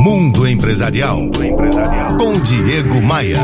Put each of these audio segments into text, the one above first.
Mundo Empresarial. Com Diego Maia.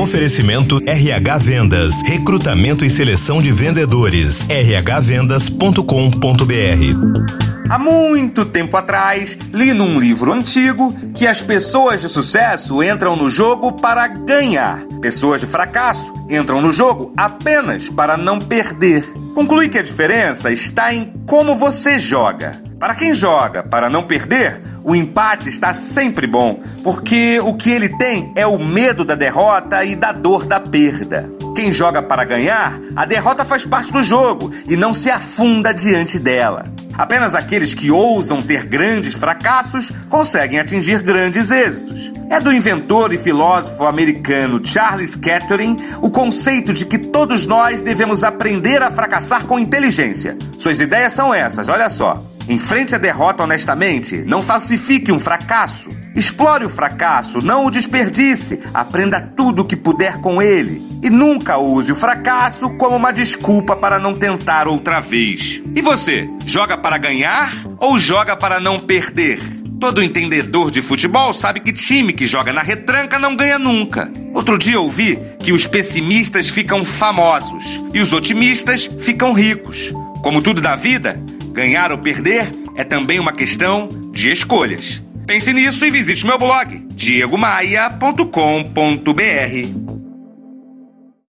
Oferecimento RH Vendas. Recrutamento e seleção de vendedores. rhvendas.com.br. Há muito tempo atrás, li num livro antigo que as pessoas de sucesso entram no jogo para ganhar. Pessoas de fracasso entram no jogo apenas para não perder. Conclui que a diferença está em como você joga. Para quem joga para não perder, o empate está sempre bom, porque o que ele tem é o medo da derrota e da dor da perda. Quem joga para ganhar, a derrota faz parte do jogo e não se afunda diante dela. Apenas aqueles que ousam ter grandes fracassos conseguem atingir grandes êxitos. É do inventor e filósofo americano Charles Kettering o conceito de que todos nós devemos aprender a fracassar com inteligência. Suas ideias são essas, olha só. Enfrente a derrota honestamente, não falsifique um fracasso. Explore o fracasso, não o desperdice. Aprenda tudo o que puder com ele. E nunca use o fracasso como uma desculpa para não tentar outra vez. E você, joga para ganhar ou joga para não perder? Todo entendedor de futebol sabe que time que joga na retranca não ganha nunca. Outro dia ouvi que os pessimistas ficam famosos e os otimistas ficam ricos. Como tudo da vida, Ganhar ou perder é também uma questão de escolhas. Pense nisso e visite meu blog diegomaia.com.br.